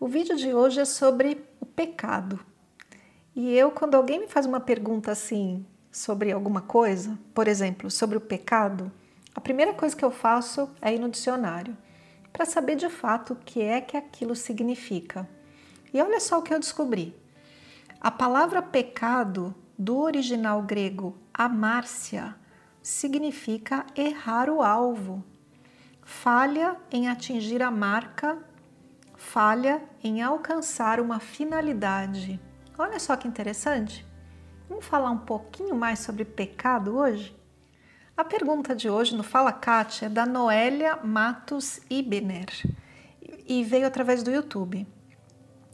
O vídeo de hoje é sobre o pecado. E eu, quando alguém me faz uma pergunta assim sobre alguma coisa, por exemplo, sobre o pecado, a primeira coisa que eu faço é ir no dicionário para saber de fato o que é que aquilo significa. E olha só o que eu descobri. A palavra pecado, do original grego amárcia, significa errar o alvo, falha em atingir a marca, falha em alcançar uma finalidade. Olha só que interessante. Vamos falar um pouquinho mais sobre pecado hoje? A pergunta de hoje no Fala Kátia é da Noélia Matos Ibener e veio através do YouTube.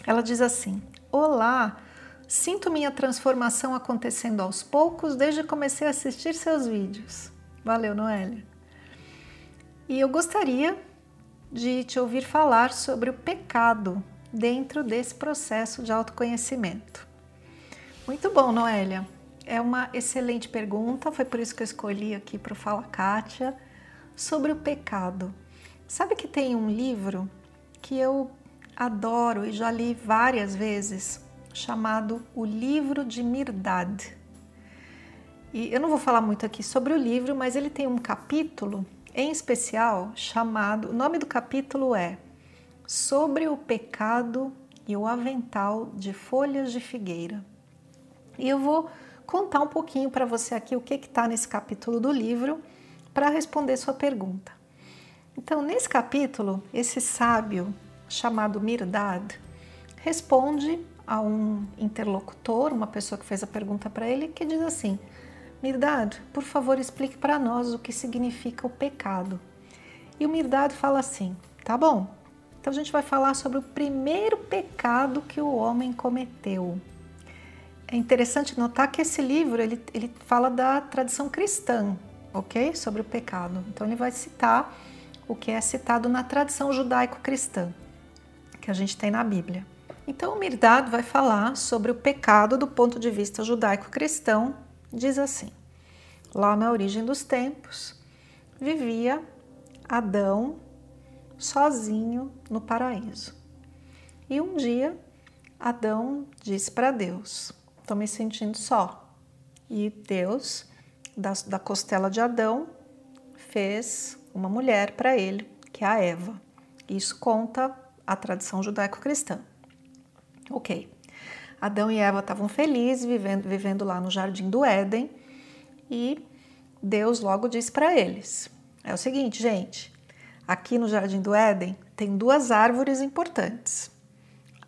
Ela diz assim: Olá, sinto minha transformação acontecendo aos poucos desde que comecei a assistir seus vídeos. Valeu, Noélia. E eu gostaria de te ouvir falar sobre o pecado dentro desse processo de autoconhecimento. Muito bom, Noélia. É uma excelente pergunta, foi por isso que eu escolhi aqui para o Fala Kátia sobre o pecado. Sabe que tem um livro que eu adoro e já li várias vezes, chamado O Livro de Mirdad. E eu não vou falar muito aqui sobre o livro, mas ele tem um capítulo em especial chamado, o nome do capítulo é Sobre o pecado e o avental de folhas de figueira. E eu vou contar um pouquinho para você aqui o que está nesse capítulo do livro para responder sua pergunta. Então, nesse capítulo, esse sábio chamado Mirdad responde a um interlocutor, uma pessoa que fez a pergunta para ele, que diz assim: Mirdado, por favor, explique para nós o que significa o pecado. E o Mirdado fala assim: tá bom, então a gente vai falar sobre o primeiro pecado que o homem cometeu. É interessante notar que esse livro ele, ele fala da tradição cristã, ok? Sobre o pecado. Então ele vai citar o que é citado na tradição judaico-cristã que a gente tem na Bíblia. Então o Mirdado vai falar sobre o pecado do ponto de vista judaico-cristão diz assim: Lá na origem dos tempos, vivia Adão sozinho no paraíso. E um dia, Adão disse para Deus: Estou me sentindo só. E Deus, da, da costela de Adão, fez uma mulher para ele, que é a Eva. Isso conta a tradição judaico-cristã. Ok. Adão e Eva estavam felizes vivendo, vivendo lá no jardim do Éden e Deus logo disse para eles: é o seguinte, gente, aqui no jardim do Éden tem duas árvores importantes.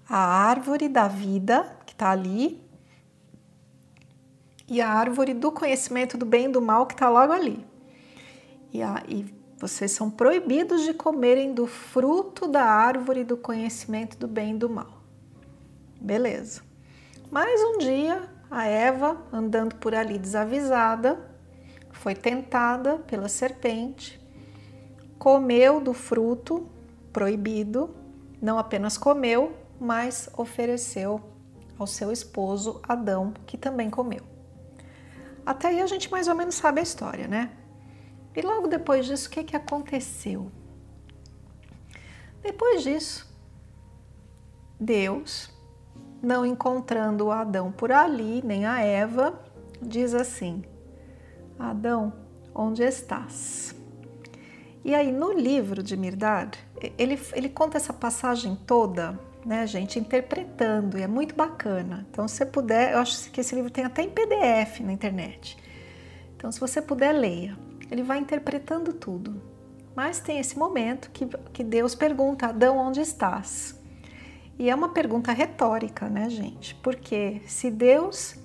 A árvore da vida, que está ali, e a árvore do conhecimento do bem e do mal, que está logo ali. E, a, e vocês são proibidos de comerem do fruto da árvore do conhecimento do bem e do mal. Beleza. Mas um dia a Eva, andando por ali desavisada, foi tentada pela serpente, comeu do fruto proibido, não apenas comeu, mas ofereceu ao seu esposo Adão, que também comeu. Até aí a gente mais ou menos sabe a história, né? E logo depois disso, o que, que aconteceu? Depois disso, Deus não encontrando o Adão por ali, nem a Eva, diz assim: Adão, onde estás? E aí, no livro de Mirdad, ele, ele conta essa passagem toda, né, gente, interpretando, e é muito bacana. Então, se você puder, eu acho que esse livro tem até em PDF na internet. Então, se você puder, leia. Ele vai interpretando tudo. Mas tem esse momento que, que Deus pergunta: Adão, onde estás? E é uma pergunta retórica, né, gente? Porque se Deus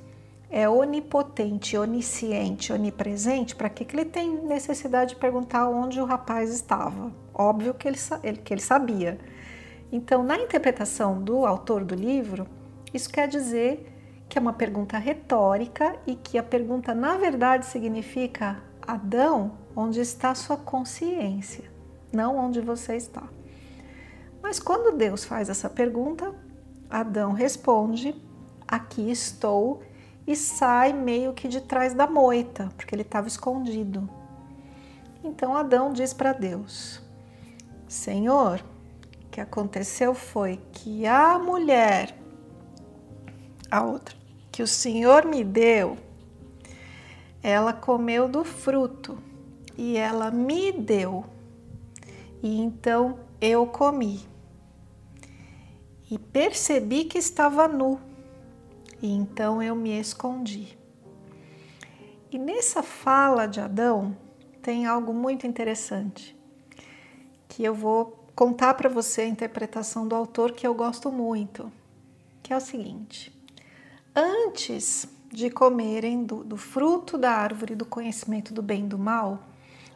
é onipotente, onisciente, onipresente, para que, que ele tem necessidade de perguntar onde o rapaz estava? Óbvio que ele, que ele sabia. Então, na interpretação do autor do livro, isso quer dizer que é uma pergunta retórica e que a pergunta, na verdade, significa Adão, onde está sua consciência, não onde você está. Mas quando Deus faz essa pergunta, Adão responde: Aqui estou, e sai meio que de trás da moita, porque ele estava escondido. Então Adão diz para Deus: Senhor, o que aconteceu foi que a mulher, a outra, que o Senhor me deu, ela comeu do fruto e ela me deu. E então eu comi. E percebi que estava nu. E então eu me escondi. E nessa fala de Adão tem algo muito interessante que eu vou contar para você a interpretação do autor que eu gosto muito, que é o seguinte: Antes de comerem do, do fruto da árvore do conhecimento do bem e do mal,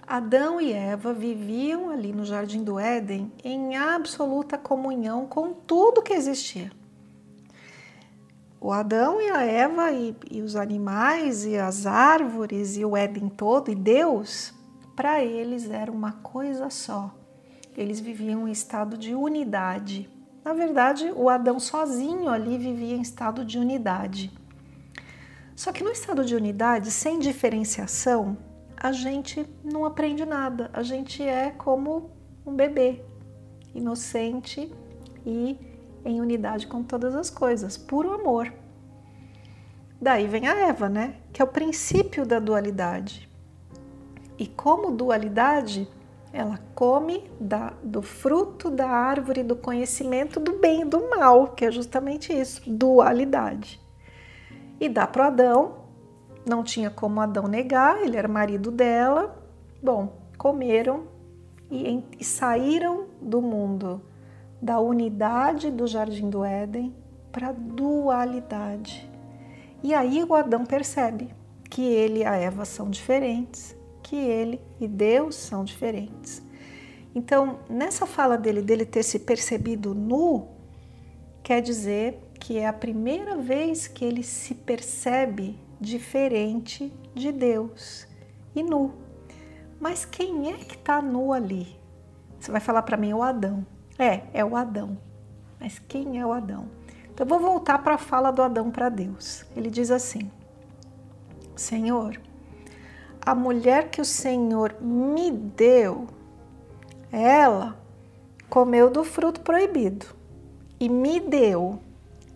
Adão e Eva viviam ali no jardim do Éden em absoluta comunhão com tudo que existia. O Adão e a Eva e, e os animais e as árvores e o Éden todo e Deus, para eles era uma coisa só. Eles viviam em estado de unidade. Na verdade, o Adão sozinho ali vivia em estado de unidade. Só que no estado de unidade, sem diferenciação, a gente não aprende nada. A gente é como um bebê, inocente e em unidade com todas as coisas, puro amor. Daí vem a Eva, né? Que é o princípio da dualidade. E como dualidade, ela come da, do fruto da árvore do conhecimento do bem e do mal, que é justamente isso, dualidade. E dá para Adão, não tinha como Adão negar, ele era marido dela. Bom, comeram e, e saíram do mundo da unidade do jardim do Éden para dualidade. E aí o Adão percebe que ele e a Eva são diferentes que ele e Deus são diferentes. Então, nessa fala dele, dele ter se percebido nu, quer dizer que é a primeira vez que ele se percebe diferente de Deus e nu. Mas quem é que está nu ali? Você vai falar para mim, o Adão. É, é o Adão. Mas quem é o Adão? Então, eu vou voltar para a fala do Adão para Deus. Ele diz assim: Senhor, a mulher que o Senhor me deu, ela comeu do fruto proibido e me deu,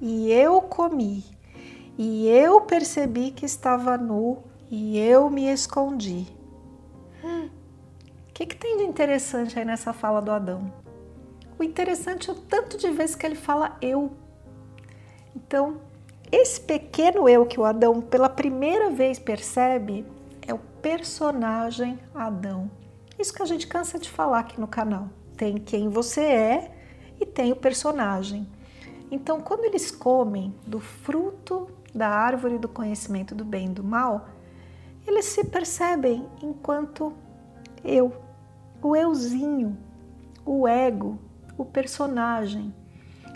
e eu comi, e eu percebi que estava nu e eu me escondi. O hum, que, que tem de interessante aí nessa fala do Adão? O interessante é o tanto de vezes que ele fala eu. Então, esse pequeno eu que o Adão pela primeira vez percebe, é o personagem Adão. Isso que a gente cansa de falar aqui no canal. Tem quem você é e tem o personagem. Então, quando eles comem do fruto da árvore do conhecimento do bem e do mal, eles se percebem enquanto eu, o euzinho, o ego, o personagem.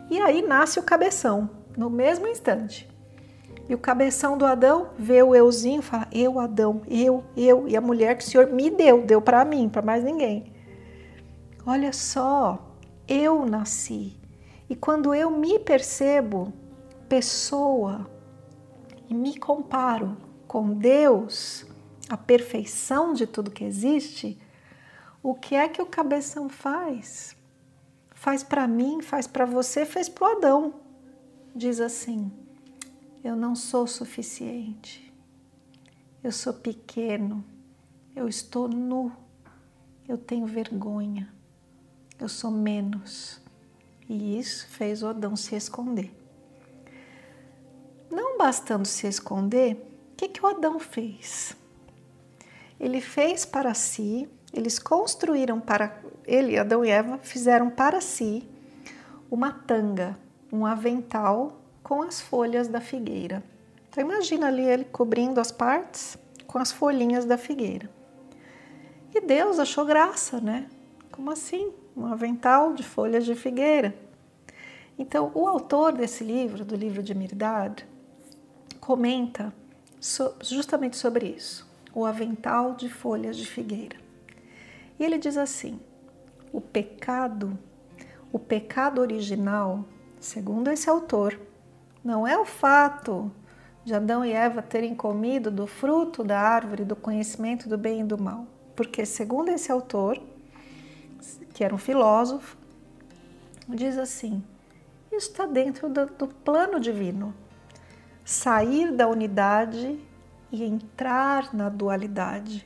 E aí nasce o cabeção, no mesmo instante. E o cabeção do Adão vê o euzinho e fala: Eu, Adão, eu, eu. E a mulher que o Senhor me deu, deu para mim, para mais ninguém. Olha só, eu nasci. E quando eu me percebo pessoa e me comparo com Deus, a perfeição de tudo que existe, o que é que o cabeção faz? Faz para mim, faz para você, fez para Adão. Diz assim: eu não sou suficiente. Eu sou pequeno. Eu estou nu. Eu tenho vergonha. Eu sou menos. E isso fez o Adão se esconder. Não bastando se esconder, o que, que o Adão fez? Ele fez para si, eles construíram para ele, Adão e Eva, fizeram para si uma tanga, um avental com as folhas da figueira. Então imagina ali ele cobrindo as partes com as folhinhas da figueira. E Deus achou graça, né? Como assim? Um avental de folhas de figueira. Então, o autor desse livro, do livro de Mirdad, comenta justamente sobre isso, o avental de folhas de figueira. E ele diz assim: o pecado, o pecado original, segundo esse autor, não é o fato de Adão e Eva terem comido do fruto da árvore do conhecimento do bem e do mal. Porque, segundo esse autor, que era um filósofo, diz assim: isso está dentro do, do plano divino. Sair da unidade e entrar na dualidade,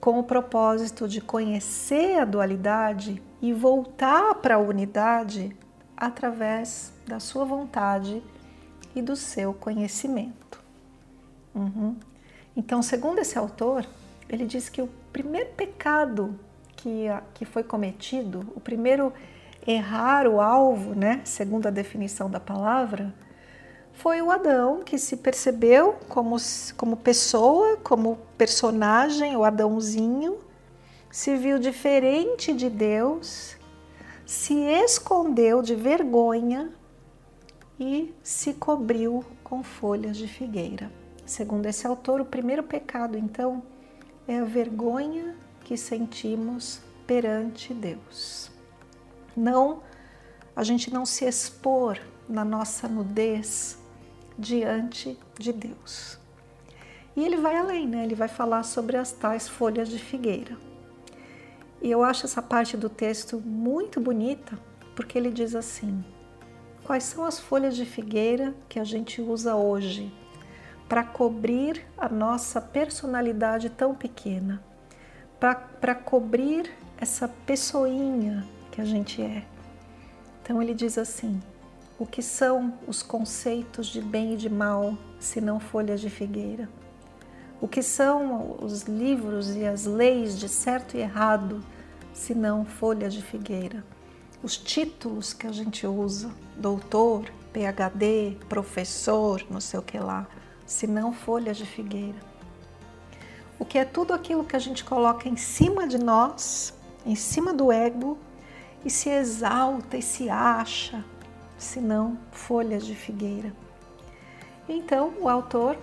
com o propósito de conhecer a dualidade e voltar para a unidade através da sua vontade e do seu conhecimento. Uhum. Então, segundo esse autor, ele diz que o primeiro pecado que, que foi cometido, o primeiro errar o alvo, né, segundo a definição da palavra, foi o Adão que se percebeu como, como pessoa, como personagem, o Adãozinho, se viu diferente de Deus, se escondeu de vergonha e se cobriu com folhas de figueira. Segundo esse autor, o primeiro pecado, então, é a vergonha que sentimos perante Deus. Não, a gente não se expor na nossa nudez diante de Deus. E ele vai além, né? Ele vai falar sobre as tais folhas de figueira. E eu acho essa parte do texto muito bonita, porque ele diz assim: Quais são as folhas de figueira que a gente usa hoje para cobrir a nossa personalidade tão pequena, para cobrir essa pessoinha que a gente é? Então ele diz assim: o que são os conceitos de bem e de mal, se não folhas de figueira? O que são os livros e as leis de certo e errado, se não folhas de figueira? os títulos que a gente usa, doutor, PhD, professor, não sei o que lá, se não folhas de figueira. O que é tudo aquilo que a gente coloca em cima de nós, em cima do ego, e se exalta e se acha, se não folhas de figueira. Então, o autor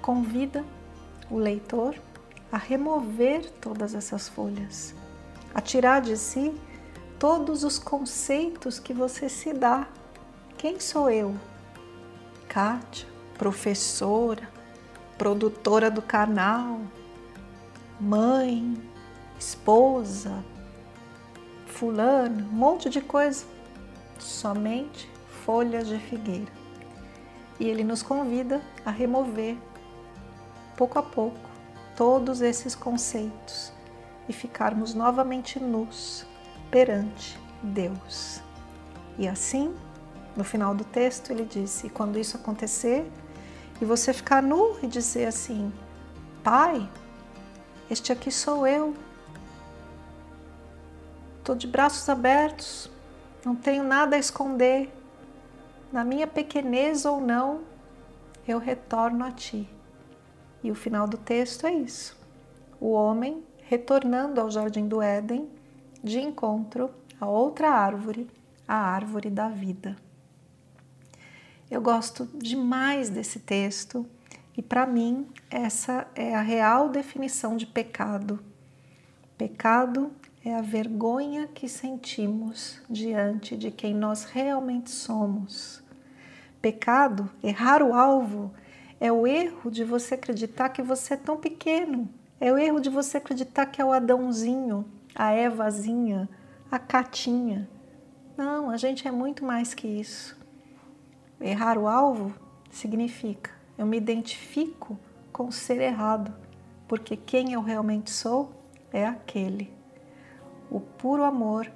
convida o leitor a remover todas essas folhas, a tirar de si todos os conceitos que você se dá. Quem sou eu? Kátia, professora, produtora do canal, mãe, esposa, fulano, um monte de coisa. Somente folhas de figueira. E ele nos convida a remover, pouco a pouco, todos esses conceitos e ficarmos novamente nus perante Deus. E assim, no final do texto, ele disse: quando isso acontecer e você ficar nu e dizer assim: Pai, este aqui sou eu. Estou de braços abertos, não tenho nada a esconder. Na minha pequenez ou não, eu retorno a ti. E o final do texto é isso: o homem retornando ao jardim do Éden de encontro a outra árvore, a árvore da vida. Eu gosto demais desse texto e, para mim, essa é a real definição de pecado. Pecado é a vergonha que sentimos diante de quem nós realmente somos. Pecado, errar o alvo, é o erro de você acreditar que você é tão pequeno, é o erro de você acreditar que é o Adãozinho, a Evazinha, a Catinha. Não, a gente é muito mais que isso. Errar o alvo significa eu me identifico com o ser errado, porque quem eu realmente sou é aquele. O puro amor,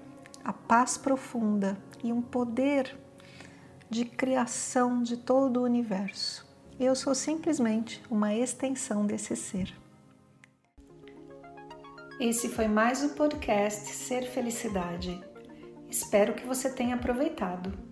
a paz profunda e um poder de criação de todo o universo. Eu sou simplesmente uma extensão desse ser. Esse foi mais o podcast Ser Felicidade. Espero que você tenha aproveitado.